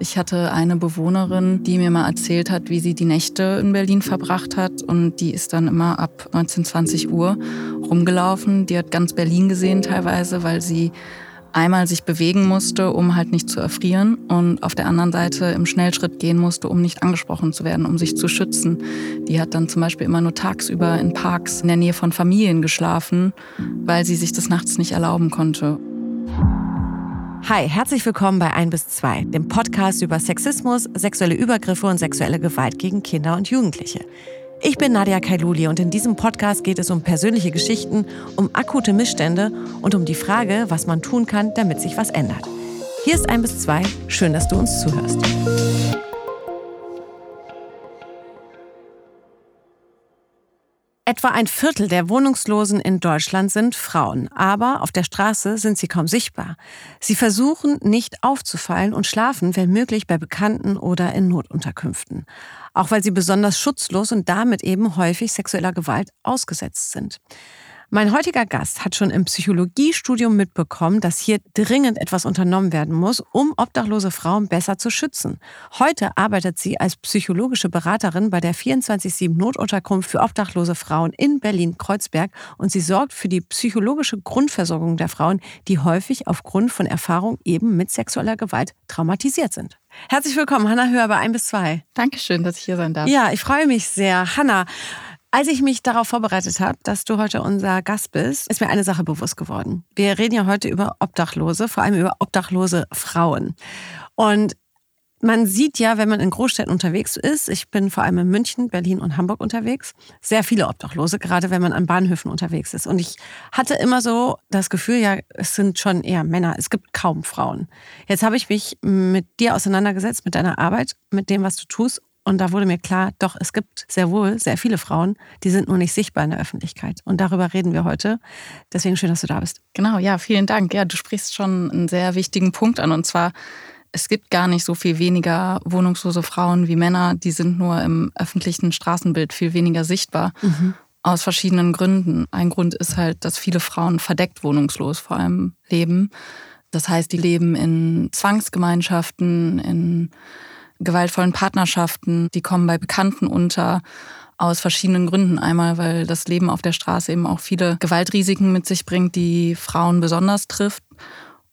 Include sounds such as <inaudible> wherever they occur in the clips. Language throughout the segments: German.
Ich hatte eine Bewohnerin, die mir mal erzählt hat, wie sie die Nächte in Berlin verbracht hat. Und die ist dann immer ab 19, 20 Uhr rumgelaufen. Die hat ganz Berlin gesehen teilweise, weil sie einmal sich bewegen musste, um halt nicht zu erfrieren und auf der anderen Seite im Schnellschritt gehen musste, um nicht angesprochen zu werden, um sich zu schützen. Die hat dann zum Beispiel immer nur tagsüber in Parks in der Nähe von Familien geschlafen, weil sie sich das nachts nicht erlauben konnte. Hi, herzlich willkommen bei 1 bis 2, dem Podcast über Sexismus, sexuelle Übergriffe und sexuelle Gewalt gegen Kinder und Jugendliche. Ich bin Nadia Kailuli und in diesem Podcast geht es um persönliche Geschichten, um akute Missstände und um die Frage, was man tun kann, damit sich was ändert. Hier ist 1 bis 2, schön, dass du uns zuhörst. Etwa ein Viertel der Wohnungslosen in Deutschland sind Frauen, aber auf der Straße sind sie kaum sichtbar. Sie versuchen nicht aufzufallen und schlafen, wenn möglich, bei Bekannten oder in Notunterkünften. Auch weil sie besonders schutzlos und damit eben häufig sexueller Gewalt ausgesetzt sind. Mein heutiger Gast hat schon im Psychologiestudium mitbekommen, dass hier dringend etwas unternommen werden muss, um obdachlose Frauen besser zu schützen. Heute arbeitet sie als psychologische Beraterin bei der 24-7 Notunterkunft für obdachlose Frauen in Berlin-Kreuzberg und sie sorgt für die psychologische Grundversorgung der Frauen, die häufig aufgrund von Erfahrung eben mit sexueller Gewalt traumatisiert sind. Herzlich willkommen, Hanna Hör bei 1 bis 2. Dankeschön, dass ich hier sein darf. Ja, ich freue mich sehr. Hanna, als ich mich darauf vorbereitet habe, dass du heute unser Gast bist, ist mir eine Sache bewusst geworden. Wir reden ja heute über Obdachlose, vor allem über obdachlose Frauen. Und man sieht ja, wenn man in Großstädten unterwegs ist, ich bin vor allem in München, Berlin und Hamburg unterwegs, sehr viele Obdachlose, gerade wenn man an Bahnhöfen unterwegs ist. Und ich hatte immer so das Gefühl, ja, es sind schon eher Männer, es gibt kaum Frauen. Jetzt habe ich mich mit dir auseinandergesetzt, mit deiner Arbeit, mit dem, was du tust und da wurde mir klar, doch, es gibt sehr wohl sehr viele Frauen, die sind nur nicht sichtbar in der Öffentlichkeit. Und darüber reden wir heute. Deswegen schön, dass du da bist. Genau, ja, vielen Dank. Ja, du sprichst schon einen sehr wichtigen Punkt an. Und zwar, es gibt gar nicht so viel weniger wohnungslose Frauen wie Männer. Die sind nur im öffentlichen Straßenbild viel weniger sichtbar. Mhm. Aus verschiedenen Gründen. Ein Grund ist halt, dass viele Frauen verdeckt wohnungslos vor allem leben. Das heißt, die leben in Zwangsgemeinschaften, in gewaltvollen Partnerschaften, die kommen bei Bekannten unter aus verschiedenen Gründen. Einmal, weil das Leben auf der Straße eben auch viele Gewaltrisiken mit sich bringt, die Frauen besonders trifft.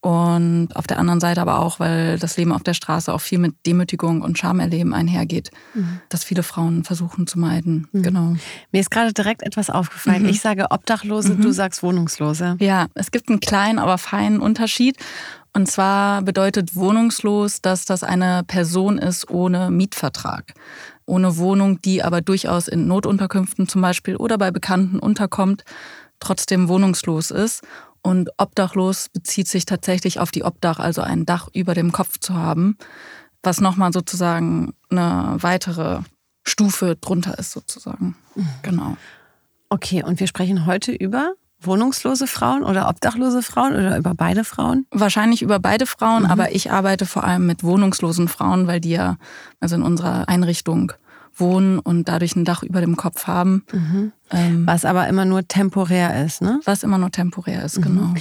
Und auf der anderen Seite aber auch, weil das Leben auf der Straße auch viel mit Demütigung und Schamerleben einhergeht, mhm. dass viele Frauen versuchen zu meiden. Mhm. Genau. Mir ist gerade direkt etwas aufgefallen. Mhm. Ich sage Obdachlose, du mhm. sagst Wohnungslose. Ja, es gibt einen kleinen, aber feinen Unterschied. Und zwar bedeutet wohnungslos, dass das eine Person ist ohne Mietvertrag, ohne Wohnung, die aber durchaus in Notunterkünften zum Beispiel oder bei Bekannten unterkommt, trotzdem wohnungslos ist. Und obdachlos bezieht sich tatsächlich auf die Obdach, also ein Dach über dem Kopf zu haben, was nochmal sozusagen eine weitere Stufe drunter ist, sozusagen. Mhm. Genau. Okay, und wir sprechen heute über wohnungslose Frauen oder obdachlose Frauen oder über beide Frauen? Wahrscheinlich über beide Frauen, mhm. aber ich arbeite vor allem mit wohnungslosen Frauen, weil die ja also in unserer Einrichtung wohnen und dadurch ein Dach über dem Kopf haben. Mhm. Ähm, was aber immer nur temporär ist, ne? Was immer nur temporär ist, mhm. genau.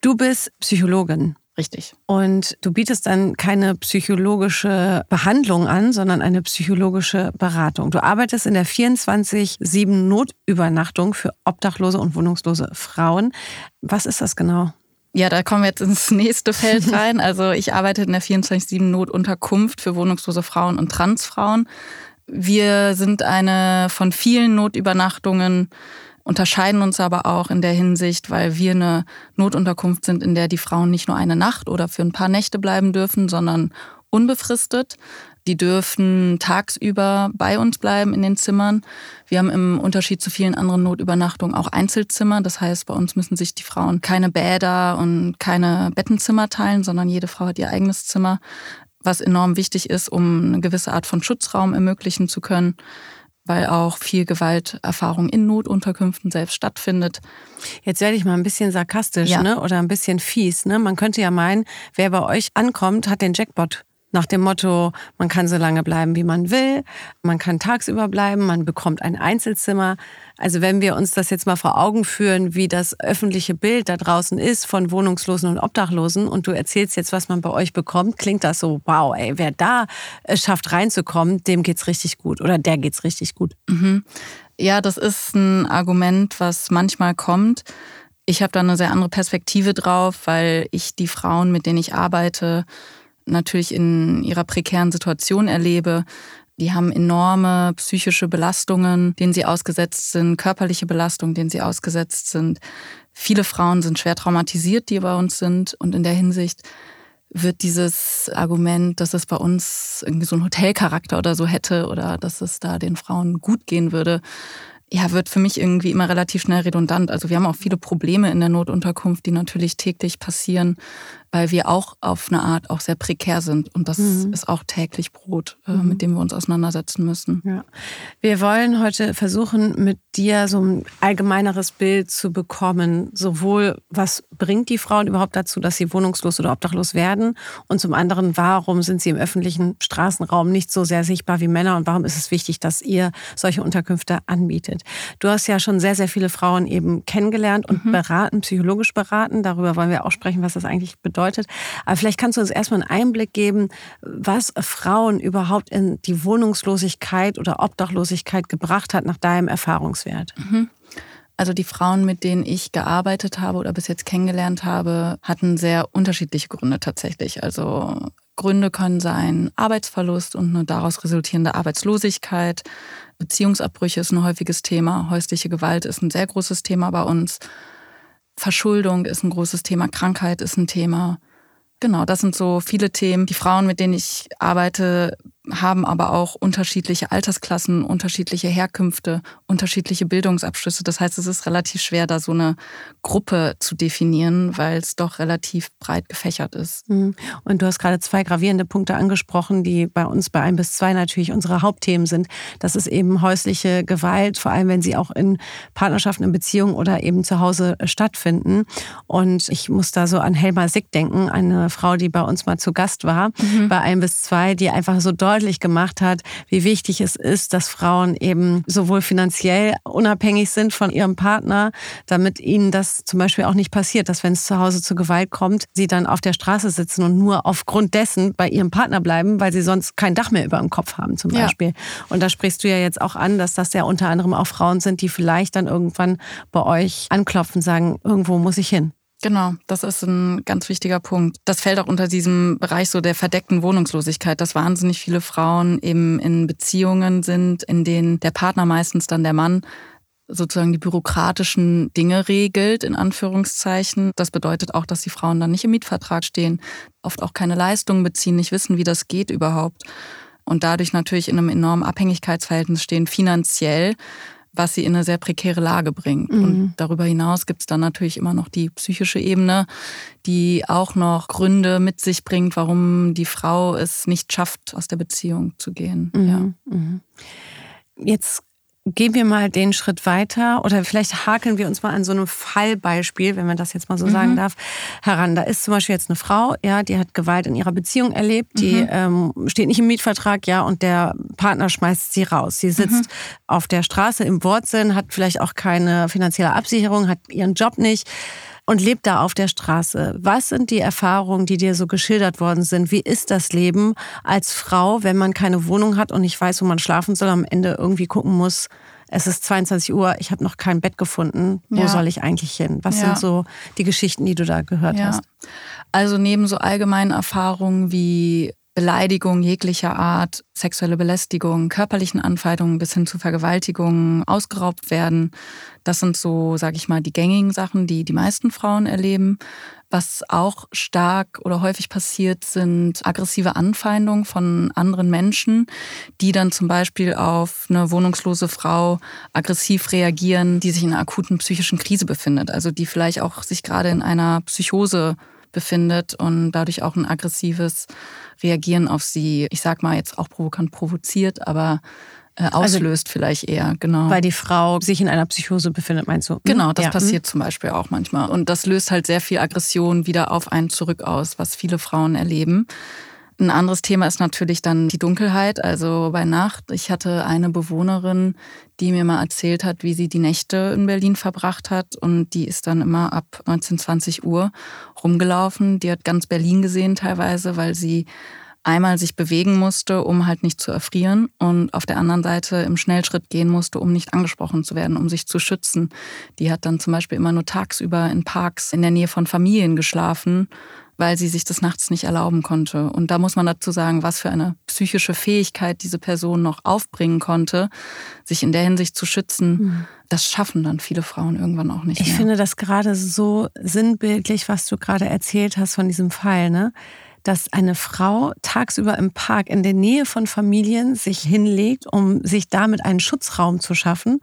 Du bist Psychologin. Richtig. Und du bietest dann keine psychologische Behandlung an, sondern eine psychologische Beratung. Du arbeitest in der 24-7 Notübernachtung für obdachlose und wohnungslose Frauen. Was ist das genau? Ja, da kommen wir jetzt ins nächste Feld <laughs> rein. Also ich arbeite in der 24-7 Notunterkunft für wohnungslose Frauen und Transfrauen. Wir sind eine von vielen Notübernachtungen unterscheiden uns aber auch in der Hinsicht, weil wir eine Notunterkunft sind, in der die Frauen nicht nur eine Nacht oder für ein paar Nächte bleiben dürfen, sondern unbefristet. Die dürfen tagsüber bei uns bleiben in den Zimmern. Wir haben im Unterschied zu vielen anderen Notübernachtungen auch Einzelzimmer. Das heißt, bei uns müssen sich die Frauen keine Bäder und keine Bettenzimmer teilen, sondern jede Frau hat ihr eigenes Zimmer, was enorm wichtig ist, um eine gewisse Art von Schutzraum ermöglichen zu können weil auch viel Gewalterfahrung in Notunterkünften selbst stattfindet. Jetzt werde ich mal ein bisschen sarkastisch ja. ne? oder ein bisschen fies. Ne? Man könnte ja meinen, wer bei euch ankommt, hat den Jackpot Nach dem Motto, man kann so lange bleiben, wie man will, man kann tagsüber bleiben, man bekommt ein Einzelzimmer. Also wenn wir uns das jetzt mal vor Augen führen, wie das öffentliche Bild da draußen ist von Wohnungslosen und Obdachlosen und du erzählst jetzt, was man bei euch bekommt, klingt das so, wow, ey, wer da es schafft reinzukommen, dem geht's richtig gut oder der geht's richtig gut. Mhm. Ja, das ist ein Argument, was manchmal kommt. Ich habe da eine sehr andere Perspektive drauf, weil ich die Frauen, mit denen ich arbeite, natürlich in ihrer prekären Situation erlebe. Die haben enorme psychische Belastungen, denen sie ausgesetzt sind, körperliche Belastungen, denen sie ausgesetzt sind. Viele Frauen sind schwer traumatisiert, die bei uns sind. Und in der Hinsicht wird dieses Argument, dass es bei uns irgendwie so einen Hotelcharakter oder so hätte oder dass es da den Frauen gut gehen würde, ja, wird für mich irgendwie immer relativ schnell redundant. Also wir haben auch viele Probleme in der Notunterkunft, die natürlich täglich passieren, weil wir auch auf eine Art auch sehr prekär sind. Und das mhm. ist auch täglich Brot, äh, mhm. mit dem wir uns auseinandersetzen müssen. Ja. Wir wollen heute versuchen, mit dir so ein allgemeineres Bild zu bekommen, sowohl was bringt die Frauen überhaupt dazu, dass sie wohnungslos oder obdachlos werden und zum anderen, warum sind sie im öffentlichen Straßenraum nicht so sehr sichtbar wie Männer und warum ist es wichtig, dass ihr solche Unterkünfte anbietet. Du hast ja schon sehr, sehr viele Frauen eben kennengelernt und mhm. beraten, psychologisch beraten. Darüber wollen wir auch sprechen, was das eigentlich bedeutet. Aber vielleicht kannst du uns erstmal einen Einblick geben, was Frauen überhaupt in die Wohnungslosigkeit oder Obdachlosigkeit gebracht hat nach deinem Erfahrungswert. Mhm. Also die Frauen, mit denen ich gearbeitet habe oder bis jetzt kennengelernt habe, hatten sehr unterschiedliche Gründe tatsächlich. Also Gründe können sein Arbeitsverlust und eine daraus resultierende Arbeitslosigkeit. Beziehungsabbrüche ist ein häufiges Thema. Häusliche Gewalt ist ein sehr großes Thema bei uns. Verschuldung ist ein großes Thema. Krankheit ist ein Thema. Genau, das sind so viele Themen. Die Frauen, mit denen ich arbeite, haben aber auch unterschiedliche Altersklassen, unterschiedliche Herkünfte, unterschiedliche Bildungsabschlüsse. Das heißt, es ist relativ schwer, da so eine Gruppe zu definieren, weil es doch relativ breit gefächert ist. Mhm. Und du hast gerade zwei gravierende Punkte angesprochen, die bei uns bei ein bis zwei natürlich unsere Hauptthemen sind. Das ist eben häusliche Gewalt, vor allem wenn sie auch in Partnerschaften, in Beziehungen oder eben zu Hause stattfinden. Und ich muss da so an Helma Sick denken, eine Frau, die bei uns mal zu Gast war, mhm. bei ein bis zwei, die einfach so deutlich deutlich gemacht hat, wie wichtig es ist, dass Frauen eben sowohl finanziell unabhängig sind von ihrem Partner, damit ihnen das zum Beispiel auch nicht passiert, dass wenn es zu Hause zu Gewalt kommt, sie dann auf der Straße sitzen und nur aufgrund dessen bei ihrem Partner bleiben, weil sie sonst kein Dach mehr über dem Kopf haben zum Beispiel. Ja. Und da sprichst du ja jetzt auch an, dass das ja unter anderem auch Frauen sind, die vielleicht dann irgendwann bei euch anklopfen, sagen, irgendwo muss ich hin. Genau, das ist ein ganz wichtiger Punkt. Das fällt auch unter diesem Bereich so der verdeckten Wohnungslosigkeit, dass wahnsinnig viele Frauen eben in Beziehungen sind, in denen der Partner meistens dann der Mann sozusagen die bürokratischen Dinge regelt, in Anführungszeichen. Das bedeutet auch, dass die Frauen dann nicht im Mietvertrag stehen, oft auch keine Leistungen beziehen, nicht wissen, wie das geht überhaupt. Und dadurch natürlich in einem enormen Abhängigkeitsverhältnis stehen, finanziell was sie in eine sehr prekäre Lage bringt. Mhm. Und darüber hinaus gibt es dann natürlich immer noch die psychische Ebene, die auch noch Gründe mit sich bringt, warum die Frau es nicht schafft, aus der Beziehung zu gehen. Mhm. Ja. Mhm. Jetzt gehen wir mal den Schritt weiter oder vielleicht hakeln wir uns mal an so einem Fallbeispiel, wenn man das jetzt mal so mhm. sagen darf, heran. Da ist zum Beispiel jetzt eine Frau, ja, die hat Gewalt in ihrer Beziehung erlebt, die mhm. ähm, steht nicht im Mietvertrag, ja, und der Partner schmeißt sie raus. Sie sitzt mhm. auf der Straße im Wortsinn, hat vielleicht auch keine finanzielle Absicherung, hat ihren Job nicht und lebt da auf der Straße. Was sind die Erfahrungen, die dir so geschildert worden sind? Wie ist das Leben als Frau, wenn man keine Wohnung hat und nicht weiß, wo man schlafen soll, am Ende irgendwie gucken muss, es ist 22 Uhr, ich habe noch kein Bett gefunden, wo ja. soll ich eigentlich hin? Was ja. sind so die Geschichten, die du da gehört ja. hast? Also neben so allgemeinen Erfahrungen wie Beleidigung jeglicher Art, sexuelle Belästigung, körperlichen Anfeindungen bis hin zu Vergewaltigungen, ausgeraubt werden. Das sind so, sage ich mal, die gängigen Sachen, die die meisten Frauen erleben. Was auch stark oder häufig passiert, sind aggressive Anfeindungen von anderen Menschen, die dann zum Beispiel auf eine wohnungslose Frau aggressiv reagieren, die sich in einer akuten psychischen Krise befindet. Also die vielleicht auch sich gerade in einer Psychose befindet und dadurch auch ein aggressives Reagieren auf sie, ich sag mal jetzt auch provokant provoziert, aber äh, also auslöst also, vielleicht eher, genau. Weil die Frau sich in einer Psychose befindet, meinst du? Hm? Genau, das ja. passiert hm. zum Beispiel auch manchmal. Und das löst halt sehr viel Aggression wieder auf einen zurück aus, was viele Frauen erleben. Ein anderes Thema ist natürlich dann die Dunkelheit, also bei Nacht. Ich hatte eine Bewohnerin, die mir mal erzählt hat, wie sie die Nächte in Berlin verbracht hat. Und die ist dann immer ab 19, 20 Uhr rumgelaufen. Die hat ganz Berlin gesehen teilweise, weil sie einmal sich bewegen musste, um halt nicht zu erfrieren und auf der anderen Seite im Schnellschritt gehen musste, um nicht angesprochen zu werden, um sich zu schützen. Die hat dann zum Beispiel immer nur tagsüber in Parks in der Nähe von Familien geschlafen, weil sie sich das nachts nicht erlauben konnte. Und da muss man dazu sagen, was für eine psychische Fähigkeit diese Person noch aufbringen konnte, sich in der Hinsicht zu schützen. Mhm. Das schaffen dann viele Frauen irgendwann auch nicht ich mehr. Ich finde das gerade so sinnbildlich, was du gerade erzählt hast von diesem Fall, ne? Dass eine Frau tagsüber im Park in der Nähe von Familien sich hinlegt, um sich damit einen Schutzraum zu schaffen.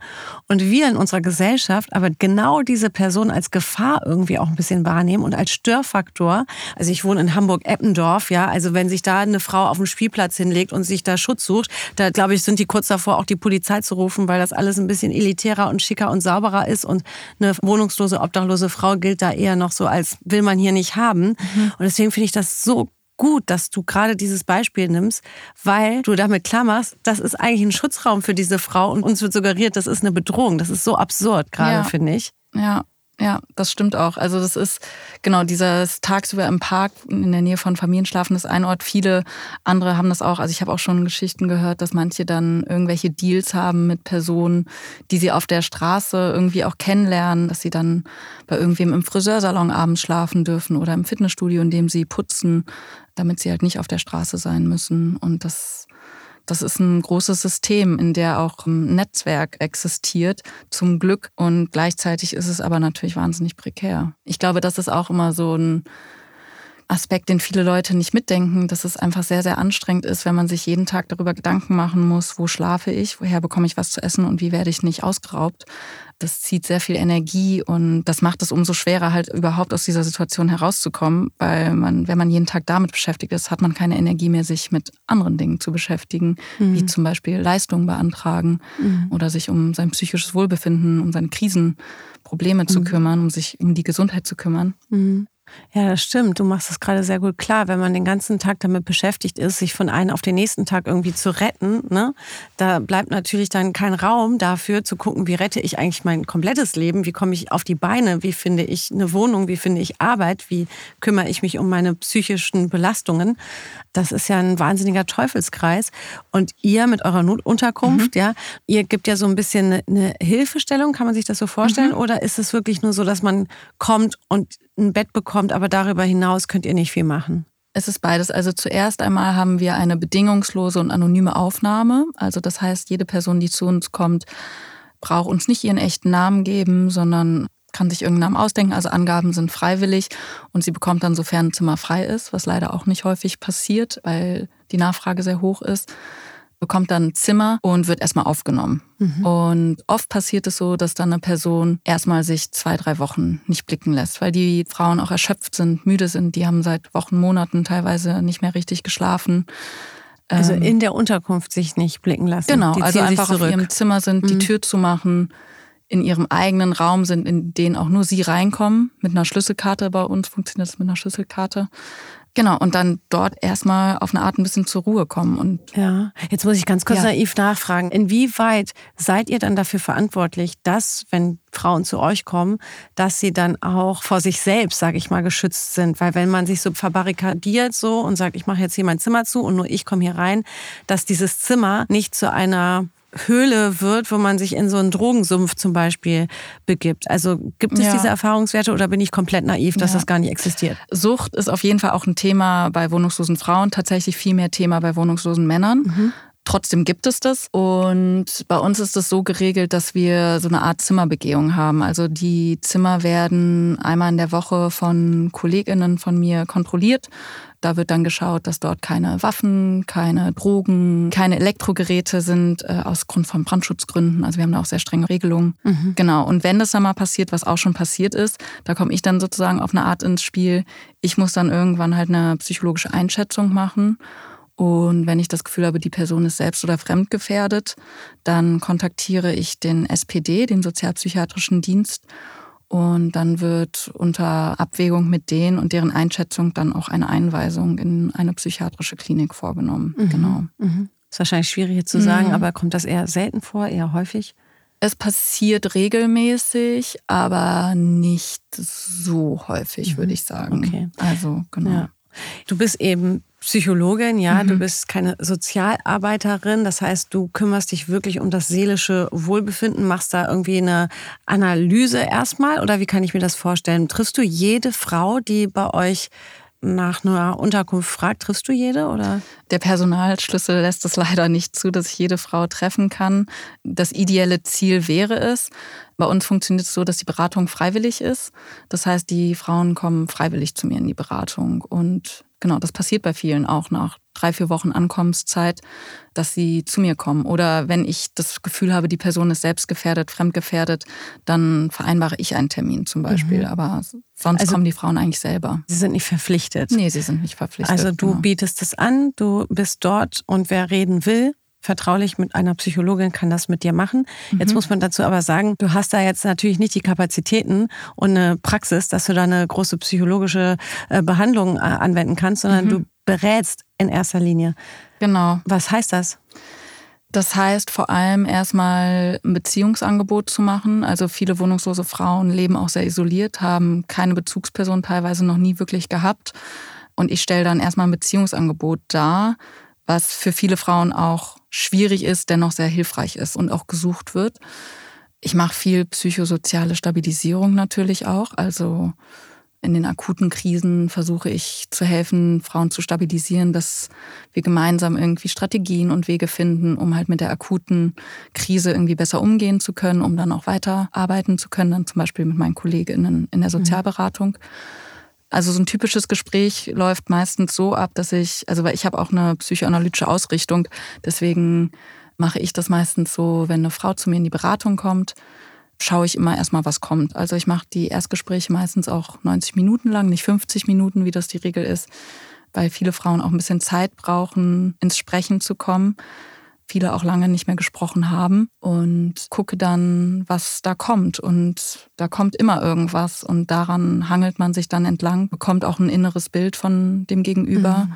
Und wir in unserer Gesellschaft aber genau diese Person als Gefahr irgendwie auch ein bisschen wahrnehmen und als Störfaktor. Also ich wohne in Hamburg-Eppendorf, ja. Also wenn sich da eine Frau auf dem Spielplatz hinlegt und sich da Schutz sucht, da glaube ich, sind die kurz davor, auch die Polizei zu rufen, weil das alles ein bisschen elitärer und schicker und sauberer ist. Und eine wohnungslose, obdachlose Frau gilt da eher noch so als will man hier nicht haben. Mhm. Und deswegen finde ich das so gut, dass du gerade dieses Beispiel nimmst, weil du damit klammerst, das ist eigentlich ein Schutzraum für diese Frau und uns wird suggeriert, das ist eine Bedrohung. Das ist so absurd gerade, ja. finde ich. Ja, ja, das stimmt auch. Also das ist genau dieses tagsüber im Park in der Nähe von Familienschlafen ist ein Ort. Viele andere haben das auch. Also ich habe auch schon Geschichten gehört, dass manche dann irgendwelche Deals haben mit Personen, die sie auf der Straße irgendwie auch kennenlernen, dass sie dann bei irgendwem im Friseursalon abends schlafen dürfen oder im Fitnessstudio, in dem sie putzen, damit sie halt nicht auf der Straße sein müssen. Und das das ist ein großes System, in der auch ein Netzwerk existiert, zum Glück. Und gleichzeitig ist es aber natürlich wahnsinnig prekär. Ich glaube, das ist auch immer so ein Aspekt, den viele Leute nicht mitdenken, dass es einfach sehr, sehr anstrengend ist, wenn man sich jeden Tag darüber Gedanken machen muss, wo schlafe ich, woher bekomme ich was zu essen und wie werde ich nicht ausgeraubt. Das zieht sehr viel Energie und das macht es umso schwerer, halt überhaupt aus dieser Situation herauszukommen, weil man, wenn man jeden Tag damit beschäftigt ist, hat man keine Energie mehr, sich mit anderen Dingen zu beschäftigen, mhm. wie zum Beispiel Leistungen beantragen mhm. oder sich um sein psychisches Wohlbefinden, um seine Krisenprobleme mhm. zu kümmern, um sich um die Gesundheit zu kümmern. Ja, das stimmt. Du machst es gerade sehr gut klar. Wenn man den ganzen Tag damit beschäftigt ist, sich von einem auf den nächsten Tag irgendwie zu retten, ne, da bleibt natürlich dann kein Raum dafür zu gucken, wie rette ich eigentlich mein komplettes Leben, wie komme ich auf die Beine, wie finde ich eine Wohnung, wie finde ich Arbeit, wie kümmere ich mich um meine psychischen Belastungen. Das ist ja ein wahnsinniger Teufelskreis. Und ihr mit eurer Notunterkunft, mhm. ja, ihr gibt ja so ein bisschen eine Hilfestellung, kann man sich das so vorstellen? Mhm. Oder ist es wirklich nur so, dass man kommt und ein Bett bekommt, aber darüber hinaus könnt ihr nicht viel machen? Es ist beides. Also zuerst einmal haben wir eine bedingungslose und anonyme Aufnahme. Also das heißt, jede Person, die zu uns kommt, braucht uns nicht ihren echten Namen geben, sondern kann sich irgendeinen Namen ausdenken. Also Angaben sind freiwillig und sie bekommt dann, sofern ein Zimmer frei ist, was leider auch nicht häufig passiert, weil die Nachfrage sehr hoch ist, bekommt dann ein Zimmer und wird erstmal aufgenommen. Mhm. Und oft passiert es so, dass dann eine Person erstmal sich zwei, drei Wochen nicht blicken lässt, weil die Frauen auch erschöpft sind, müde sind. Die haben seit Wochen, Monaten teilweise nicht mehr richtig geschlafen. Also ähm, in der Unterkunft sich nicht blicken lassen. Genau, also einfach auf ihrem Zimmer sind, mhm. die Tür zu machen, in ihrem eigenen Raum sind, in den auch nur sie reinkommen, mit einer Schlüsselkarte. Bei uns funktioniert das mit einer Schlüsselkarte. Genau, und dann dort erstmal auf eine Art ein bisschen zur Ruhe kommen. Und ja, jetzt muss ich ganz kurz ja. naiv nachfragen. Inwieweit seid ihr dann dafür verantwortlich, dass, wenn Frauen zu euch kommen, dass sie dann auch vor sich selbst, sage ich mal, geschützt sind? Weil wenn man sich so verbarrikadiert so und sagt, ich mache jetzt hier mein Zimmer zu und nur ich komme hier rein, dass dieses Zimmer nicht zu einer Höhle wird, wo man sich in so einen Drogensumpf zum Beispiel begibt. Also gibt es ja. diese Erfahrungswerte oder bin ich komplett naiv, dass ja. das gar nicht existiert? Sucht ist auf jeden Fall auch ein Thema bei wohnungslosen Frauen, tatsächlich viel mehr Thema bei wohnungslosen Männern. Mhm. Trotzdem gibt es das. Und bei uns ist es so geregelt, dass wir so eine Art Zimmerbegehung haben. Also die Zimmer werden einmal in der Woche von Kolleginnen von mir kontrolliert. Da wird dann geschaut, dass dort keine Waffen, keine Drogen, keine Elektrogeräte sind, äh, aus Grund von Brandschutzgründen. Also wir haben da auch sehr strenge Regelungen. Mhm. Genau. Und wenn das dann mal passiert, was auch schon passiert ist, da komme ich dann sozusagen auf eine Art ins Spiel. Ich muss dann irgendwann halt eine psychologische Einschätzung machen. Und wenn ich das Gefühl habe, die Person ist selbst oder fremdgefährdet, dann kontaktiere ich den SPD, den Sozialpsychiatrischen Dienst, Und dann wird unter Abwägung mit denen und deren Einschätzung dann auch eine Einweisung in eine psychiatrische Klinik vorgenommen. Mhm. Genau. Mhm. Ist wahrscheinlich schwierig zu sagen, mhm. aber kommt das eher selten vor, eher häufig? Es passiert regelmäßig, aber nicht so häufig, mhm. würde ich sagen. Okay. Also, genau. Ja. Du bist eben Psychologin, ja, mhm. du bist keine Sozialarbeiterin, das heißt, du kümmerst dich wirklich um das seelische Wohlbefinden, machst da irgendwie eine Analyse erstmal oder wie kann ich mir das vorstellen? Triffst du jede Frau, die bei euch nach einer Unterkunft fragt, triffst du jede oder? Der Personalschlüssel lässt es leider nicht zu, dass ich jede Frau treffen kann. Das ideelle Ziel wäre es. Bei uns funktioniert es so, dass die Beratung freiwillig ist. Das heißt, die Frauen kommen freiwillig zu mir in die Beratung und Genau, das passiert bei vielen auch nach drei, vier Wochen Ankommenszeit, dass sie zu mir kommen. Oder wenn ich das Gefühl habe, die Person ist selbstgefährdet, fremdgefährdet, dann vereinbare ich einen Termin zum Beispiel. Mhm. Aber sonst also, kommen die Frauen eigentlich selber. Sie sind nicht verpflichtet. Nee, sie sind nicht verpflichtet. Also du genau. bietest es an, du bist dort und wer reden will, vertraulich mit einer Psychologin kann das mit dir machen. Mhm. Jetzt muss man dazu aber sagen, du hast da jetzt natürlich nicht die Kapazitäten und eine Praxis, dass du da eine große psychologische äh, Behandlung äh, anwenden kannst, sondern mhm. du berätst in erster Linie. Genau. Was heißt das? Das heißt vor allem erstmal ein Beziehungsangebot zu machen. Also viele wohnungslose Frauen leben auch sehr isoliert, haben keine Bezugsperson teilweise noch nie wirklich gehabt. Und ich stelle dann erstmal ein Beziehungsangebot dar, was für viele Frauen auch schwierig ist, dennoch sehr hilfreich ist und auch gesucht wird. Ich mache viel psychosoziale Stabilisierung natürlich auch. Also in den akuten Krisen versuche ich zu helfen, Frauen zu stabilisieren, dass wir gemeinsam irgendwie Strategien und Wege finden, um halt mit der akuten Krise irgendwie besser umgehen zu können, um dann auch weiterarbeiten zu können, dann zum Beispiel mit meinen Kolleginnen in der mhm. Sozialberatung. Mhm. Also so ein typisches Gespräch läuft meistens so ab, dass ich, also weil ich habe auch eine psychoanalytische Ausrichtung, deswegen mache ich das meistens so, wenn eine Frau zu mir in die Beratung kommt, schaue ich immer erstmal, was kommt. Also ich mache die Erstgespräche meistens auch 90 Minuten lang, nicht 50 Minuten, wie das die Regel ist, weil viele Frauen auch ein bisschen Zeit brauchen, ins Sprechen zu kommen viele auch lange nicht mehr gesprochen haben und gucke dann, was da kommt. Und da kommt immer irgendwas und daran hangelt man sich dann entlang, bekommt auch ein inneres Bild von dem Gegenüber. Mhm.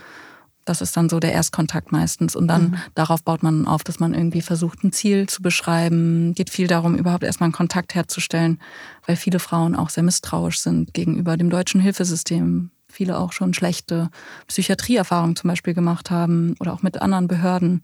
Das ist dann so der Erstkontakt meistens. Und dann mhm. darauf baut man auf, dass man irgendwie versucht, ein Ziel zu beschreiben. Geht viel darum, überhaupt erstmal einen Kontakt herzustellen, weil viele Frauen auch sehr misstrauisch sind gegenüber dem deutschen Hilfesystem. Viele auch schon schlechte Psychiatrieerfahrungen zum Beispiel gemacht haben oder auch mit anderen Behörden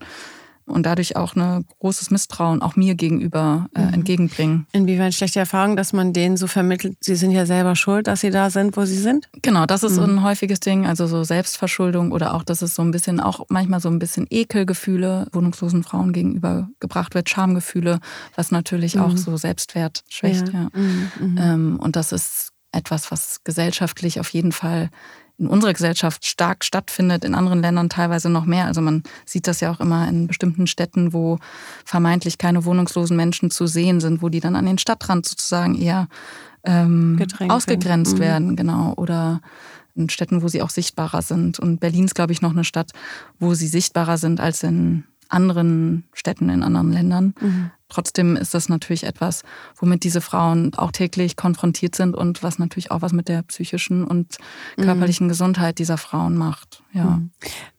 und dadurch auch ein großes Misstrauen auch mir gegenüber äh, mhm. entgegenbringen. Inwiefern schlechte Erfahrung, dass man denen so vermittelt, sie sind ja selber schuld, dass sie da sind, wo sie sind? Genau, das ist mhm. ein häufiges Ding, also so Selbstverschuldung oder auch, dass es so ein bisschen auch manchmal so ein bisschen Ekelgefühle wohnungslosen Frauen gegenüber gebracht wird, Schamgefühle, was natürlich mhm. auch so Selbstwert schwächt. Ja. ja. Mhm, mhm. Ähm, und das ist etwas, was gesellschaftlich auf jeden Fall in unserer Gesellschaft stark stattfindet, in anderen Ländern teilweise noch mehr. Also man sieht das ja auch immer in bestimmten Städten, wo vermeintlich keine wohnungslosen Menschen zu sehen sind, wo die dann an den Stadtrand sozusagen eher ähm, ausgegrenzt werden, mhm. genau. Oder in Städten, wo sie auch sichtbarer sind. Und Berlin ist, glaube ich, noch eine Stadt, wo sie sichtbarer sind als in anderen Städten in anderen Ländern. Mhm. Trotzdem ist das natürlich etwas, womit diese Frauen auch täglich konfrontiert sind und was natürlich auch was mit der psychischen und mhm. körperlichen mhm. Gesundheit dieser Frauen macht. Ja. Mhm.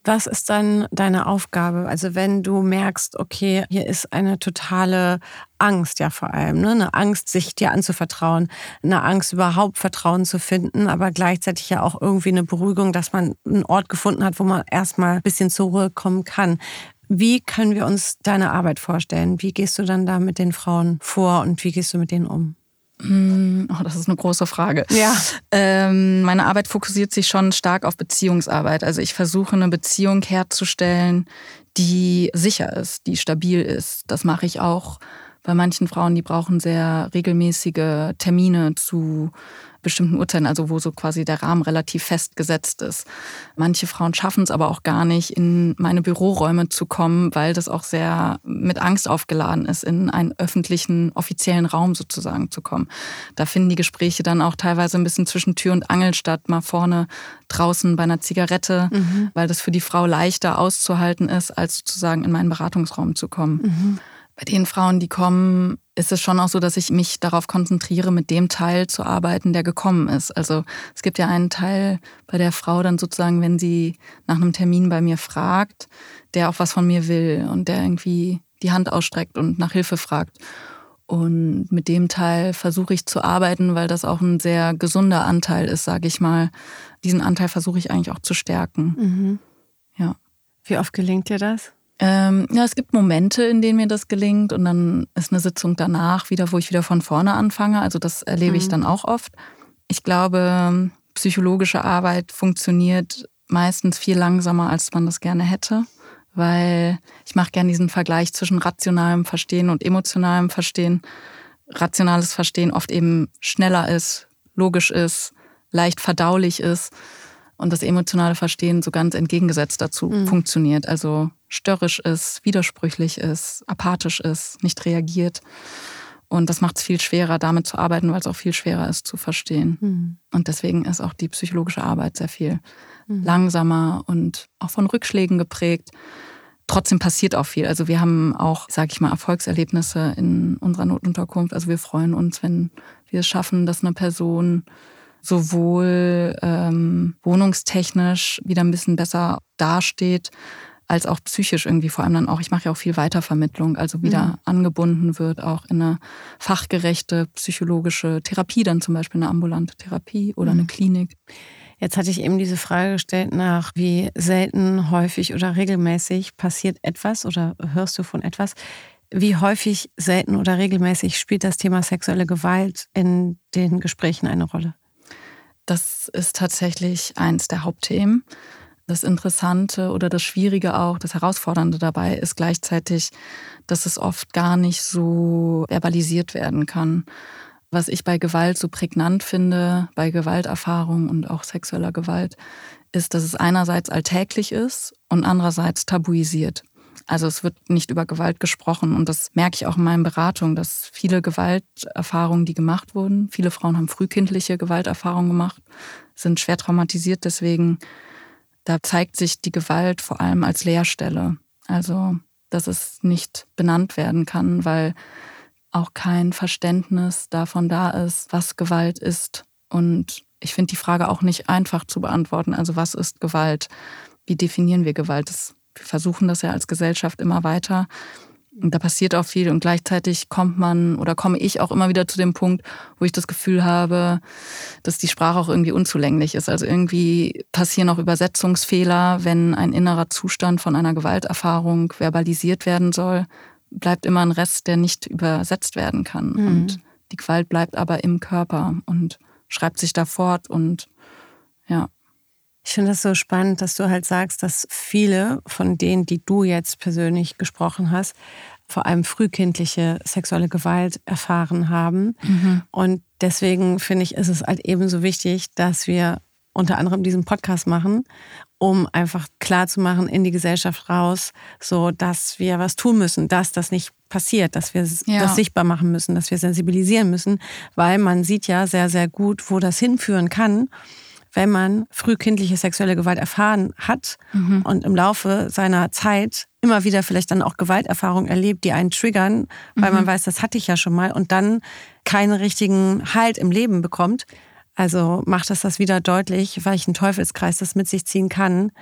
Was ist dann deine Aufgabe? Also wenn du merkst, okay, hier ist eine totale Angst, ja vor allem, ne? eine Angst, sich dir anzuvertrauen, eine Angst, überhaupt Vertrauen zu finden, aber gleichzeitig ja auch irgendwie eine Beruhigung, dass man einen Ort gefunden hat, wo man erstmal ein bisschen zur Ruhe kommen kann. Wie können wir uns deine Arbeit vorstellen? Wie gehst du dann da mit den Frauen vor und wie gehst du mit denen um? Hm, oh, das ist eine große Frage. Ja. Ähm, meine Arbeit fokussiert sich schon stark auf Beziehungsarbeit. Also ich versuche eine Beziehung herzustellen, die sicher ist, die stabil ist. Das mache ich auch bei manchen Frauen, die brauchen sehr regelmäßige Termine zu bestimmten Uhrzeiten, also wo so quasi der Rahmen relativ festgesetzt ist. Manche Frauen schaffen es aber auch gar nicht, in meine Büroräume zu kommen, weil das auch sehr mit Angst aufgeladen ist, in einen öffentlichen, offiziellen Raum sozusagen zu kommen. Da finden die Gespräche dann auch teilweise ein bisschen zwischen Tür und Angel statt, mal vorne draußen bei einer Zigarette, mhm. weil das für die Frau leichter auszuhalten ist, als sozusagen in meinen Beratungsraum zu kommen. Mhm. Bei den Frauen, die kommen, ist es schon auch so, dass ich mich darauf konzentriere, mit dem Teil zu arbeiten, der gekommen ist. Also es gibt ja einen Teil bei der Frau dann sozusagen, wenn sie nach einem Termin bei mir fragt, der auch was von mir will und der irgendwie die Hand ausstreckt und nach Hilfe fragt. Und mit dem Teil versuche ich zu arbeiten, weil das auch ein sehr gesunder Anteil ist, sage ich mal. Diesen Anteil versuche ich eigentlich auch zu stärken. Mhm. Ja. Wie oft gelingt dir das? Ähm, ja, es gibt Momente, in denen mir das gelingt und dann ist eine Sitzung danach wieder, wo ich wieder von vorne anfange. Also das erlebe mhm. ich dann auch oft. Ich glaube, psychologische Arbeit funktioniert meistens viel langsamer, als man das gerne hätte, weil ich mache gerne diesen Vergleich zwischen rationalem Verstehen und emotionalem Verstehen. Rationales Verstehen oft eben schneller ist, logisch ist, leicht verdaulich ist und das emotionale Verstehen so ganz entgegengesetzt dazu mhm. funktioniert. Also störrisch ist, widersprüchlich ist, apathisch ist, nicht reagiert. Und das macht es viel schwerer, damit zu arbeiten, weil es auch viel schwerer ist zu verstehen. Mhm. Und deswegen ist auch die psychologische Arbeit sehr viel mhm. langsamer und auch von Rückschlägen geprägt. Trotzdem passiert auch viel. Also wir haben auch, sage ich mal, Erfolgserlebnisse in unserer Notunterkunft. Also wir freuen uns, wenn wir es schaffen, dass eine Person sowohl ähm, wohnungstechnisch wieder ein bisschen besser dasteht, als auch psychisch irgendwie vor allem dann auch, ich mache ja auch viel Weitervermittlung, also wieder mhm. angebunden wird, auch in eine fachgerechte psychologische Therapie, dann zum Beispiel eine ambulante Therapie oder mhm. eine Klinik. Jetzt hatte ich eben diese Frage gestellt nach, wie selten, häufig oder regelmäßig passiert etwas oder hörst du von etwas. Wie häufig, selten oder regelmäßig spielt das Thema sexuelle Gewalt in den Gesprächen eine Rolle? Das ist tatsächlich eins der Hauptthemen. Das Interessante oder das Schwierige auch, das Herausfordernde dabei ist gleichzeitig, dass es oft gar nicht so verbalisiert werden kann. Was ich bei Gewalt so prägnant finde, bei Gewalterfahrung und auch sexueller Gewalt, ist, dass es einerseits alltäglich ist und andererseits tabuisiert. Also es wird nicht über Gewalt gesprochen und das merke ich auch in meinen Beratungen, dass viele Gewalterfahrungen, die gemacht wurden, viele Frauen haben frühkindliche Gewalterfahrungen gemacht, sind schwer traumatisiert, deswegen da zeigt sich die Gewalt vor allem als Leerstelle. Also, dass es nicht benannt werden kann, weil auch kein Verständnis davon da ist, was Gewalt ist. Und ich finde die Frage auch nicht einfach zu beantworten. Also was ist Gewalt? Wie definieren wir Gewalt? Das wir versuchen das ja als Gesellschaft immer weiter. Da passiert auch viel und gleichzeitig kommt man oder komme ich auch immer wieder zu dem Punkt, wo ich das Gefühl habe, dass die Sprache auch irgendwie unzulänglich ist. Also irgendwie passieren auch Übersetzungsfehler, wenn ein innerer Zustand von einer Gewalterfahrung verbalisiert werden soll, bleibt immer ein Rest, der nicht übersetzt werden kann. Mhm. Und die Gewalt bleibt aber im Körper und schreibt sich da fort und ja. Ich finde das so spannend, dass du halt sagst, dass viele von denen, die du jetzt persönlich gesprochen hast, vor allem frühkindliche sexuelle Gewalt erfahren haben. Mhm. Und deswegen finde ich, ist es halt ebenso wichtig, dass wir unter anderem diesen Podcast machen, um einfach klar zu machen in die Gesellschaft raus, so dass wir was tun müssen, dass das nicht passiert, dass wir ja. das sichtbar machen müssen, dass wir sensibilisieren müssen, weil man sieht ja sehr, sehr gut, wo das hinführen kann wenn man frühkindliche sexuelle Gewalt erfahren hat mhm. und im Laufe seiner Zeit immer wieder vielleicht dann auch Gewalterfahrungen erlebt, die einen triggern, weil mhm. man weiß, das hatte ich ja schon mal und dann keinen richtigen Halt im Leben bekommt. Also macht das das wieder deutlich, welchen Teufelskreis das mit sich ziehen kann,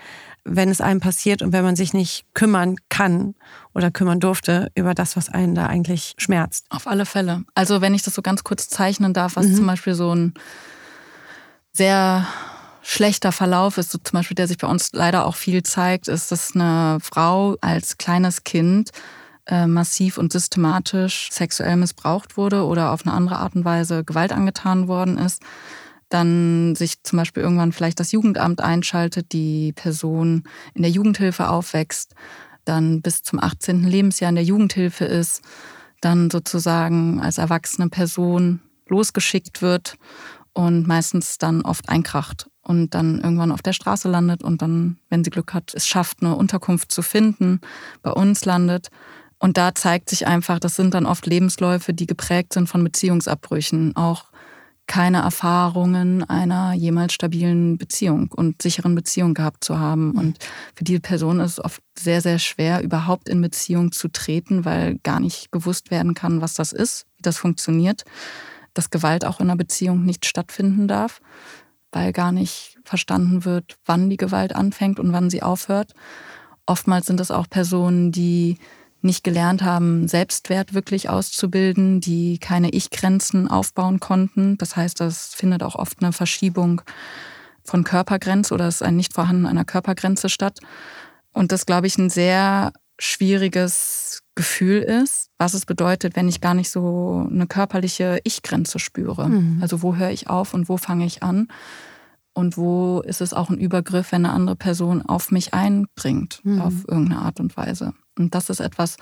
wenn es einem passiert und wenn man sich nicht kümmern kann oder kümmern durfte über das, was einen da eigentlich schmerzt. Auf alle Fälle. Also wenn ich das so ganz kurz zeichnen darf, was mhm. zum Beispiel so ein sehr schlechter Verlauf ist, so zum Beispiel, der sich bei uns leider auch viel zeigt, ist, dass eine Frau als kleines Kind äh, massiv und systematisch sexuell missbraucht wurde oder auf eine andere Art und Weise Gewalt angetan worden ist. Dann sich zum Beispiel irgendwann vielleicht das Jugendamt einschaltet, die Person in der Jugendhilfe aufwächst, dann bis zum 18. Lebensjahr in der Jugendhilfe ist, dann sozusagen als erwachsene Person losgeschickt wird und meistens dann oft einkracht und dann irgendwann auf der Straße landet und dann, wenn sie Glück hat, es schafft, eine Unterkunft zu finden, bei uns landet. Und da zeigt sich einfach, das sind dann oft Lebensläufe, die geprägt sind von Beziehungsabbrüchen, auch keine Erfahrungen einer jemals stabilen Beziehung und sicheren Beziehung gehabt zu haben. Mhm. Und für die Person ist es oft sehr, sehr schwer, überhaupt in Beziehung zu treten, weil gar nicht gewusst werden kann, was das ist, wie das funktioniert, dass Gewalt auch in einer Beziehung nicht stattfinden darf, weil gar nicht verstanden wird, wann die Gewalt anfängt und wann sie aufhört. Oftmals sind es auch Personen, die nicht gelernt haben, Selbstwert wirklich auszubilden, die keine Ich-Grenzen aufbauen konnten. Das heißt, das findet auch oft eine Verschiebung von Körpergrenze oder es ist ein Nicht-Vorhanden einer Körpergrenze statt. Und das, glaube ich, ein sehr schwieriges Gefühl ist, was es bedeutet, wenn ich gar nicht so eine körperliche Ich-Grenze spüre. Mhm. Also wo höre ich auf und wo fange ich an? Und wo ist es auch ein Übergriff, wenn eine andere Person auf mich einbringt, mhm. auf irgendeine Art und Weise. Und das ist etwas,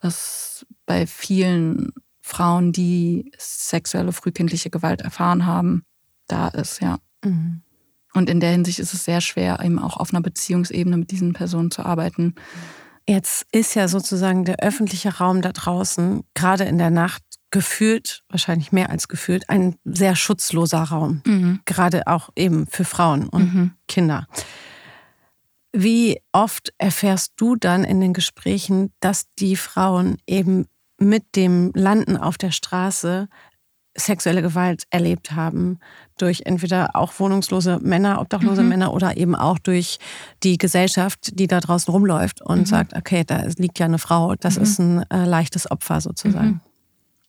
was bei vielen Frauen, die sexuelle frühkindliche Gewalt erfahren haben, da ist, ja. Mhm. Und in der Hinsicht ist es sehr schwer, eben auch auf einer Beziehungsebene mit diesen Personen zu arbeiten. Jetzt ist ja sozusagen der öffentliche Raum da draußen, gerade in der Nacht, gefühlt, wahrscheinlich mehr als gefühlt, ein sehr schutzloser Raum. Mhm. Gerade auch eben für Frauen und mhm. Kinder. Wie oft erfährst du dann in den Gesprächen, dass die Frauen eben mit dem Landen auf der Straße sexuelle Gewalt erlebt haben, durch entweder auch wohnungslose Männer, obdachlose mhm. Männer oder eben auch durch die Gesellschaft, die da draußen rumläuft und mhm. sagt, okay, da liegt ja eine Frau, das mhm. ist ein äh, leichtes Opfer sozusagen. Mhm.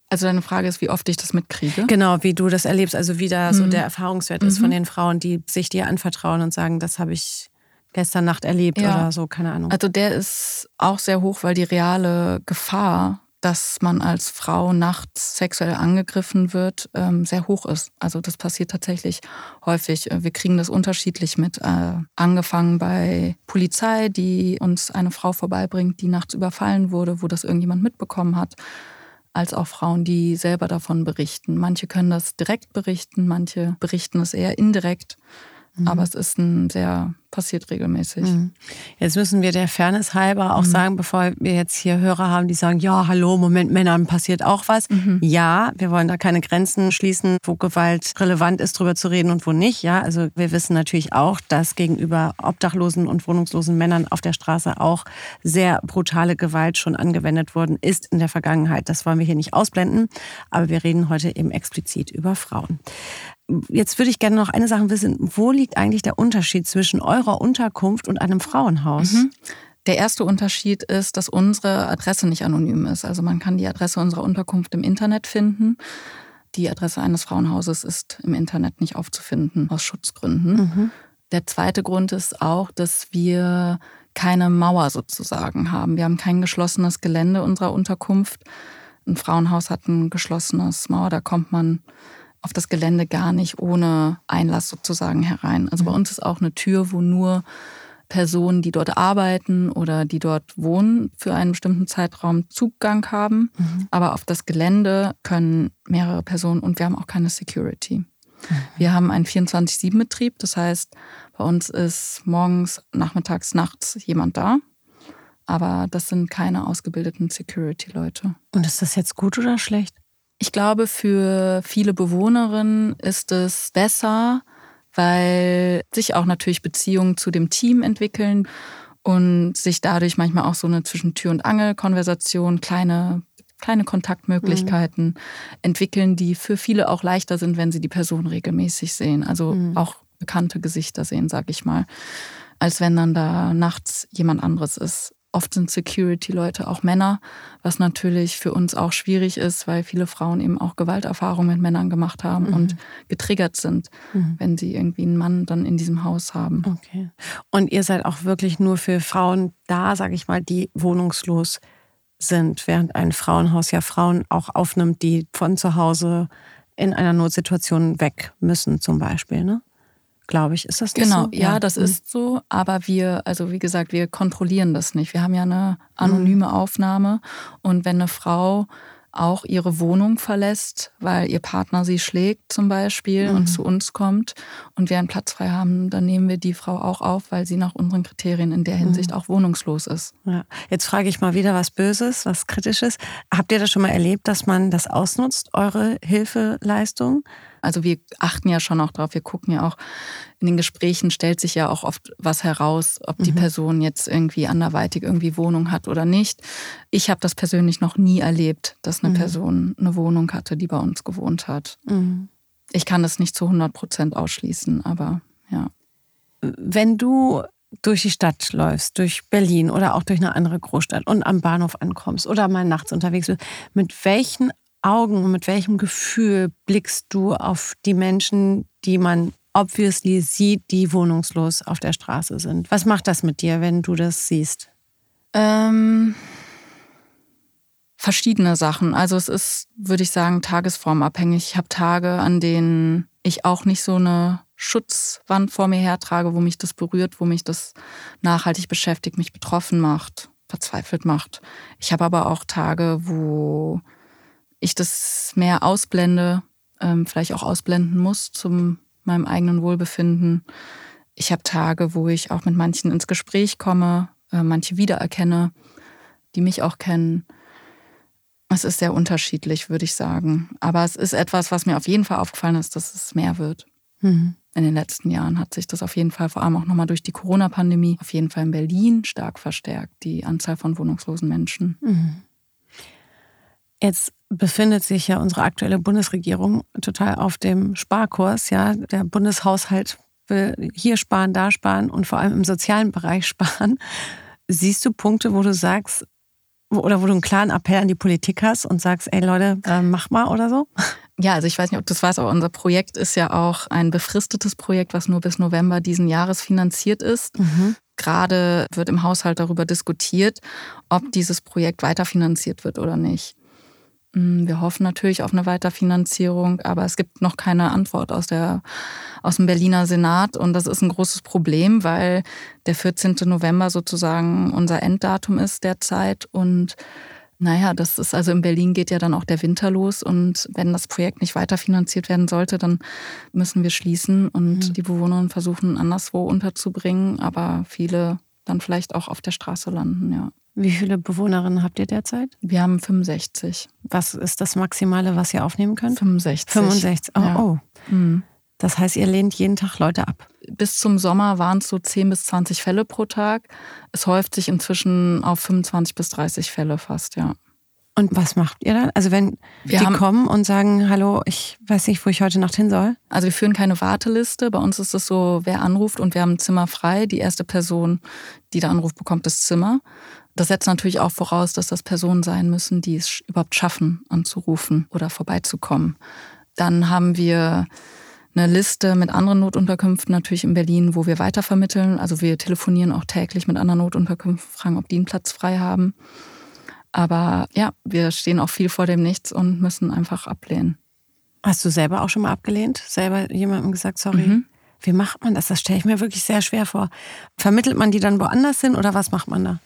Also deine Frage ist, wie oft ich das mitkriege? Genau, wie du das erlebst, also wie da so mhm. der Erfahrungswert ist von mhm. den Frauen, die sich dir anvertrauen und sagen, das habe ich gestern Nacht erlebt ja. oder so, keine Ahnung. Also der ist auch sehr hoch, weil die reale Gefahr, dass man als Frau nachts sexuell angegriffen wird, ähm, sehr hoch ist. Also das passiert tatsächlich häufig. Wir kriegen das unterschiedlich mit. Äh, angefangen bei Polizei, die uns eine Frau vorbeibringt, die nachts überfallen wurde, wo das irgendjemand mitbekommen hat als auch Frauen, die selber davon berichten. Manche können das direkt berichten, manche berichten es eher indirekt. Mhm. Aber es ist ein sehr passiert regelmäßig. Mhm. Jetzt müssen wir der Fairness halber auch mhm. sagen, bevor wir jetzt hier Hörer haben, die sagen, ja, hallo, Moment, Männern passiert auch was. Mhm. Ja, wir wollen da keine Grenzen schließen, wo Gewalt relevant ist, drüber zu reden und wo nicht. Ja, also wir wissen natürlich auch, dass gegenüber obdachlosen und wohnungslosen Männern auf der Straße auch sehr brutale Gewalt schon angewendet worden ist in der Vergangenheit. Das wollen wir hier nicht ausblenden, aber wir reden heute eben explizit über Frauen. Jetzt würde ich gerne noch eine Sache wissen. Wo liegt eigentlich der Unterschied zwischen eurer Unterkunft und einem Frauenhaus? Mhm. Der erste Unterschied ist, dass unsere Adresse nicht anonym ist. Also man kann die Adresse unserer Unterkunft im Internet finden. Die Adresse eines Frauenhauses ist im Internet nicht aufzufinden, aus Schutzgründen. Mhm. Der zweite Grund ist auch, dass wir keine Mauer sozusagen haben. Wir haben kein geschlossenes Gelände unserer Unterkunft. Ein Frauenhaus hat ein geschlossenes Mauer, da kommt man auf das Gelände gar nicht ohne Einlass sozusagen herein. Also bei mhm. uns ist auch eine Tür, wo nur Personen, die dort arbeiten oder die dort wohnen, für einen bestimmten Zeitraum Zugang haben. Mhm. Aber auf das Gelände können mehrere Personen und wir haben auch keine Security. Mhm. Wir haben einen 24-7-Betrieb, das heißt, bei uns ist morgens, nachmittags, nachts jemand da. Aber das sind keine ausgebildeten Security-Leute. Und ist das jetzt gut oder schlecht? Ich glaube, für viele Bewohnerinnen ist es besser, weil sich auch natürlich Beziehungen zu dem Team entwickeln und sich dadurch manchmal auch so eine Zwischentür- und Angel-Konversation, kleine, kleine Kontaktmöglichkeiten mhm. entwickeln, die für viele auch leichter sind, wenn sie die Person regelmäßig sehen. Also mhm. auch bekannte Gesichter sehen, sag ich mal, als wenn dann da nachts jemand anderes ist. Oft sind Security-Leute auch Männer, was natürlich für uns auch schwierig ist, weil viele Frauen eben auch Gewalterfahrungen mit Männern gemacht haben mhm. und getriggert sind, mhm. wenn sie irgendwie einen Mann dann in diesem Haus haben. Okay. Und ihr seid auch wirklich nur für Frauen da, sage ich mal, die wohnungslos sind, während ein Frauenhaus ja Frauen auch aufnimmt, die von zu Hause in einer Notsituation weg müssen, zum Beispiel. Ne? Glaube ich. Ist das genau, so? ja, das mhm. ist so. Aber wir, also wie gesagt, wir kontrollieren das nicht. Wir haben ja eine anonyme mhm. Aufnahme. Und wenn eine Frau auch ihre Wohnung verlässt, weil ihr Partner sie schlägt zum Beispiel mhm. und zu uns kommt und wir einen Platz frei haben, dann nehmen wir die Frau auch auf, weil sie nach unseren Kriterien in der Hinsicht mhm. auch wohnungslos ist. Ja. Jetzt frage ich mal wieder was Böses, was Kritisches. Habt ihr das schon mal erlebt, dass man das ausnutzt, eure Hilfeleistung? Also wir achten ja schon auch drauf, wir gucken ja auch, in den Gesprächen stellt sich ja auch oft was heraus, ob die mhm. Person jetzt irgendwie anderweitig irgendwie Wohnung hat oder nicht. Ich habe das persönlich noch nie erlebt, dass eine mhm. Person eine Wohnung hatte, die bei uns gewohnt hat. Mhm. Ich kann das nicht zu 100 Prozent ausschließen, aber ja. Wenn du durch die Stadt läufst, durch Berlin oder auch durch eine andere Großstadt und am Bahnhof ankommst oder mal nachts unterwegs bist, mit welchen Augen und mit welchem Gefühl blickst du auf die Menschen, die man obviously sieht, die wohnungslos auf der Straße sind? Was macht das mit dir, wenn du das siehst? Ähm, verschiedene Sachen. Also es ist, würde ich sagen, tagesformabhängig. Ich habe Tage, an denen ich auch nicht so eine Schutzwand vor mir hertrage, wo mich das berührt, wo mich das nachhaltig beschäftigt, mich betroffen macht, verzweifelt macht. Ich habe aber auch Tage, wo ich das mehr ausblende, ähm, vielleicht auch ausblenden muss zum meinem eigenen Wohlbefinden. Ich habe Tage, wo ich auch mit manchen ins Gespräch komme, äh, manche wiedererkenne, die mich auch kennen. Es ist sehr unterschiedlich, würde ich sagen. Aber es ist etwas, was mir auf jeden Fall aufgefallen ist, dass es mehr wird. Mhm. In den letzten Jahren hat sich das auf jeden Fall, vor allem auch nochmal durch die Corona-Pandemie, auf jeden Fall in Berlin stark verstärkt, die Anzahl von wohnungslosen Menschen. Mhm. Jetzt befindet sich ja unsere aktuelle Bundesregierung total auf dem Sparkurs. Ja, der Bundeshaushalt will hier sparen, da sparen und vor allem im sozialen Bereich <laughs> sparen. Siehst du Punkte, wo du sagst, oder wo du einen klaren Appell an die Politik hast und sagst, ey Leute, äh, mach mal oder so? Ja, also ich weiß nicht, ob du das weißt, aber unser Projekt ist ja auch ein befristetes Projekt, was nur bis November diesen Jahres finanziert ist. Mhm. Gerade wird im Haushalt darüber diskutiert, ob dieses Projekt weiterfinanziert wird oder nicht. Mm, wir hoffen natürlich auf eine Weiterfinanzierung, aber es gibt noch keine Antwort aus, der, aus dem Berliner Senat und das ist ein großes Problem, weil der 14. November sozusagen unser Enddatum ist derzeit und naja, das ist also in Berlin geht ja dann auch der Winter los und wenn das Projekt nicht weiterfinanziert werden sollte, dann müssen wir schließen und mhm. die Bewohnerinnen versuchen anderswo unterzubringen, aber viele dann vielleicht auch auf der Straße landen, ja. Wie viele Bewohnerinnen habt ihr derzeit? Wir haben 65. Was ist das Maximale, was ihr aufnehmen könnt? 65. 65. Oh, ja. oh. Mhm. Das heißt, ihr lehnt jeden Tag Leute ab. Bis zum Sommer waren es so 10 bis 20 Fälle pro Tag. Es häuft sich inzwischen auf 25 bis 30 Fälle fast, ja. Und was macht ihr dann? Also wenn wir die kommen und sagen, hallo, ich weiß nicht, wo ich heute Nacht hin soll? Also wir führen keine Warteliste. Bei uns ist es so, wer anruft und wir haben ein Zimmer frei. Die erste Person, die da anruft, bekommt das Zimmer. Das setzt natürlich auch voraus, dass das Personen sein müssen, die es überhaupt schaffen, anzurufen oder vorbeizukommen. Dann haben wir eine Liste mit anderen Notunterkünften natürlich in Berlin, wo wir weitervermitteln. Also wir telefonieren auch täglich mit anderen Notunterkünften, fragen, ob die einen Platz frei haben. Aber ja, wir stehen auch viel vor dem Nichts und müssen einfach ablehnen. Hast du selber auch schon mal abgelehnt? Selber jemandem gesagt, sorry? Mhm. Wie macht man das? Das stelle ich mir wirklich sehr schwer vor. Vermittelt man die dann woanders hin oder was macht man da?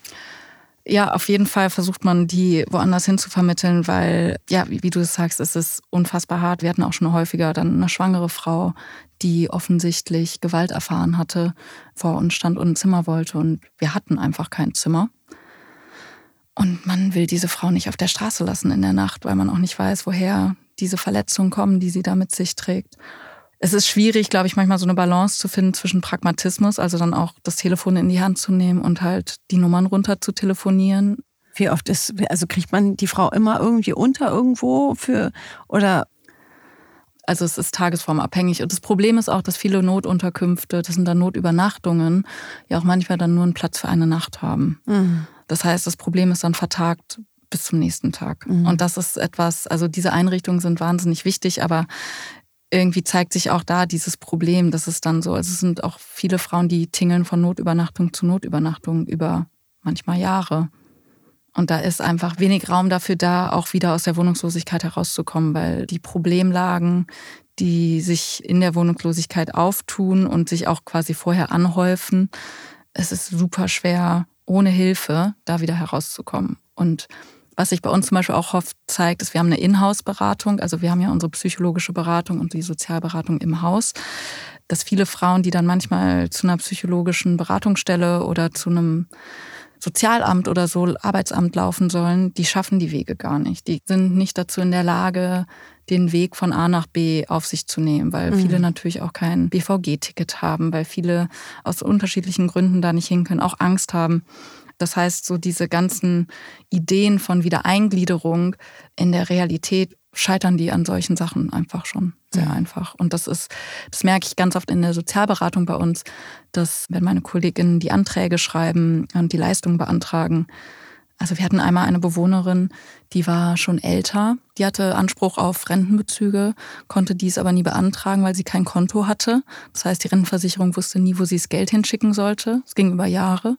Ja, auf jeden Fall versucht man, die woanders hin zu vermitteln, weil, ja, wie, wie du sagst, es ist unfassbar hart. Wir hatten auch schon häufiger dann eine schwangere Frau, die offensichtlich Gewalt erfahren hatte, vor uns stand und ein Zimmer wollte und wir hatten einfach kein Zimmer. Und man will diese Frau nicht auf der Straße lassen in der Nacht, weil man auch nicht weiß, woher diese Verletzungen kommen, die sie da mit sich trägt es ist schwierig, glaube ich, manchmal so eine Balance zu finden zwischen Pragmatismus, also dann auch das Telefon in die Hand zu nehmen und halt die Nummern runter zu telefonieren. Wie oft ist, also kriegt man die Frau immer irgendwie unter irgendwo für oder also es ist tagesformabhängig. Und das Problem ist auch, dass viele Notunterkünfte, das sind dann Notübernachtungen, ja auch manchmal dann nur einen Platz für eine Nacht haben. Mhm. Das heißt, das Problem ist dann vertagt bis zum nächsten Tag. Mhm. Und das ist etwas, also diese Einrichtungen sind wahnsinnig wichtig, aber irgendwie zeigt sich auch da dieses Problem, dass es dann so, also es sind auch viele Frauen, die tingeln von Notübernachtung zu Notübernachtung über manchmal Jahre. Und da ist einfach wenig Raum dafür da, auch wieder aus der Wohnungslosigkeit herauszukommen, weil die Problemlagen, die sich in der Wohnungslosigkeit auftun und sich auch quasi vorher anhäufen, es ist super schwer, ohne Hilfe da wieder herauszukommen. Und was sich bei uns zum Beispiel auch oft zeigt, ist, wir haben eine Inhouse-Beratung. Also wir haben ja unsere psychologische Beratung und die Sozialberatung im Haus. Dass viele Frauen, die dann manchmal zu einer psychologischen Beratungsstelle oder zu einem Sozialamt oder so, Arbeitsamt laufen sollen, die schaffen die Wege gar nicht. Die sind nicht dazu in der Lage, den Weg von A nach B auf sich zu nehmen, weil mhm. viele natürlich auch kein BVG-Ticket haben, weil viele aus unterschiedlichen Gründen da nicht hin können, auch Angst haben. Das heißt, so diese ganzen Ideen von Wiedereingliederung in der Realität scheitern die an solchen Sachen einfach schon sehr mhm. einfach. Und das ist, das merke ich ganz oft in der Sozialberatung bei uns, dass wenn meine Kolleginnen die Anträge schreiben und die Leistungen beantragen, also wir hatten einmal eine Bewohnerin, die war schon älter, die hatte Anspruch auf Rentenbezüge, konnte dies aber nie beantragen, weil sie kein Konto hatte. Das heißt, die Rentenversicherung wusste nie, wo sie das Geld hinschicken sollte. Es ging über Jahre.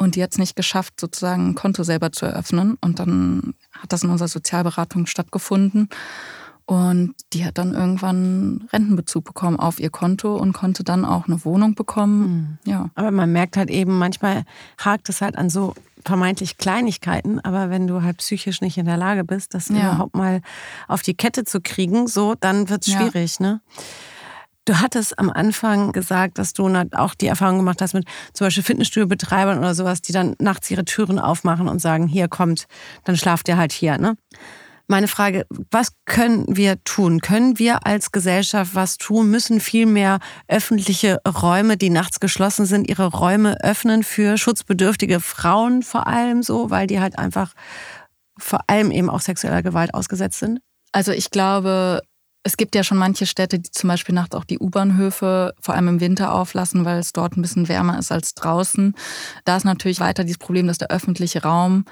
Und die hat es nicht geschafft, sozusagen ein Konto selber zu eröffnen. Und dann hat das in unserer Sozialberatung stattgefunden. Und die hat dann irgendwann Rentenbezug bekommen auf ihr Konto und konnte dann auch eine Wohnung bekommen. Mhm. Ja. Aber man merkt halt eben, manchmal hakt es halt an so vermeintlich Kleinigkeiten, aber wenn du halt psychisch nicht in der Lage bist, das ja. überhaupt mal auf die Kette zu kriegen, so, dann wird es schwierig, ja. ne? Du hattest am Anfang gesagt, dass du auch die Erfahrung gemacht hast mit zum Beispiel Fitnessstudio-Betreibern oder sowas, die dann nachts ihre Türen aufmachen und sagen, hier kommt, dann schlaft ihr halt hier. Ne? Meine Frage, was können wir tun? Können wir als Gesellschaft was tun? Müssen viel mehr öffentliche Räume, die nachts geschlossen sind, ihre Räume öffnen für schutzbedürftige Frauen vor allem so, weil die halt einfach vor allem eben auch sexueller Gewalt ausgesetzt sind? Also ich glaube, es gibt ja schon manche Städte, die zum Beispiel nachts auch die U-Bahnhöfe vor allem im Winter auflassen, weil es dort ein bisschen wärmer ist als draußen. Da ist natürlich weiter dieses Problem, dass der öffentliche Raum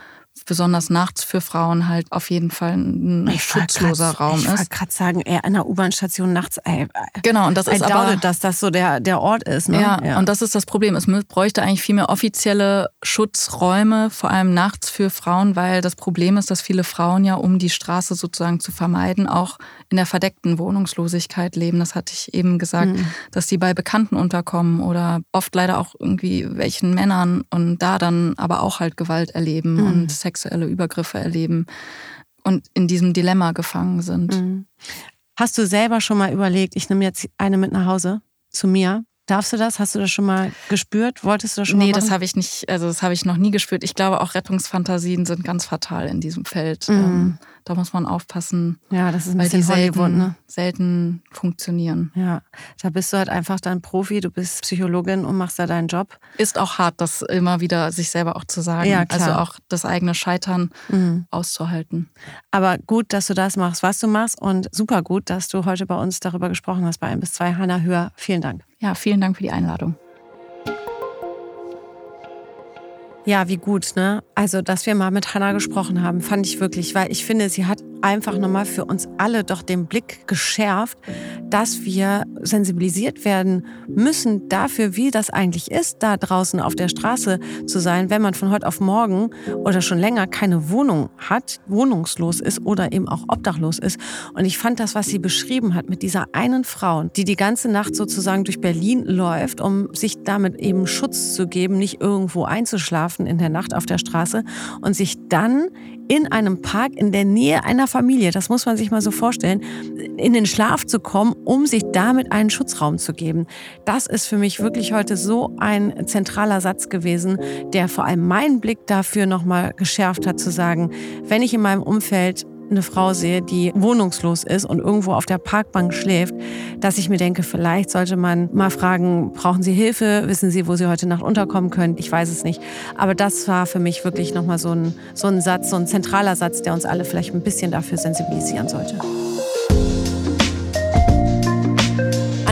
besonders nachts für Frauen halt auf jeden Fall ein ich schutzloser grad, Raum ich ist. Ich wollte gerade sagen, eher an der U-Bahn-Station nachts. Ey, genau, und das ist aber, dass das so der, der Ort ist. Ne? Ja, ja, und das ist das Problem. Es bräuchte eigentlich viel mehr offizielle Schutzräume, vor allem nachts für Frauen, weil das Problem ist, dass viele Frauen ja, um die Straße sozusagen zu vermeiden, auch in der verdeckten Wohnungslosigkeit leben. Das hatte ich eben gesagt, mhm. dass die bei Bekannten unterkommen oder oft leider auch irgendwie welchen Männern und da dann aber auch halt Gewalt erleben mhm. und sexuelle Übergriffe erleben und in diesem Dilemma gefangen sind. Mhm. Hast du selber schon mal überlegt, ich nehme jetzt eine mit nach Hause zu mir? Darfst du das? Hast du das schon mal gespürt? Wolltest du das schon nee, mal? Nee, das habe ich nicht, also das habe ich noch nie gespürt. Ich glaube, auch Rettungsfantasien sind ganz fatal in diesem Feld. Mhm. Ähm, da muss man aufpassen. Ja, das ist ein bisschen weil die selten, ne? selten funktionieren. Ja, da bist du halt einfach dann Profi, du bist Psychologin und machst da deinen Job. Ist auch hart, das immer wieder sich selber auch zu sagen. Ja, klar. Also auch das eigene Scheitern mhm. auszuhalten. Aber gut, dass du das machst, was du machst und super gut, dass du heute bei uns darüber gesprochen hast bei 1 bis 2. Hanna Hör, vielen Dank. Ja, vielen Dank für die Einladung. Ja, wie gut, ne? Also, dass wir mal mit Hannah gesprochen haben, fand ich wirklich, weil ich finde, sie hat einfach nochmal für uns alle doch den Blick geschärft, dass wir sensibilisiert werden müssen dafür, wie das eigentlich ist, da draußen auf der Straße zu sein, wenn man von heute auf morgen oder schon länger keine Wohnung hat, wohnungslos ist oder eben auch obdachlos ist. Und ich fand das, was sie beschrieben hat mit dieser einen Frau, die die ganze Nacht sozusagen durch Berlin läuft, um sich damit eben Schutz zu geben, nicht irgendwo einzuschlafen schlafen in der Nacht auf der Straße und sich dann in einem Park in der Nähe einer Familie, das muss man sich mal so vorstellen, in den Schlaf zu kommen, um sich damit einen Schutzraum zu geben. Das ist für mich wirklich heute so ein zentraler Satz gewesen, der vor allem meinen Blick dafür nochmal geschärft hat, zu sagen, wenn ich in meinem Umfeld eine Frau sehe, die wohnungslos ist und irgendwo auf der Parkbank schläft, dass ich mir denke, vielleicht sollte man mal fragen, brauchen Sie Hilfe? Wissen Sie, wo Sie heute Nacht unterkommen können? Ich weiß es nicht. Aber das war für mich wirklich nochmal so ein, so ein Satz, so ein zentraler Satz, der uns alle vielleicht ein bisschen dafür sensibilisieren sollte.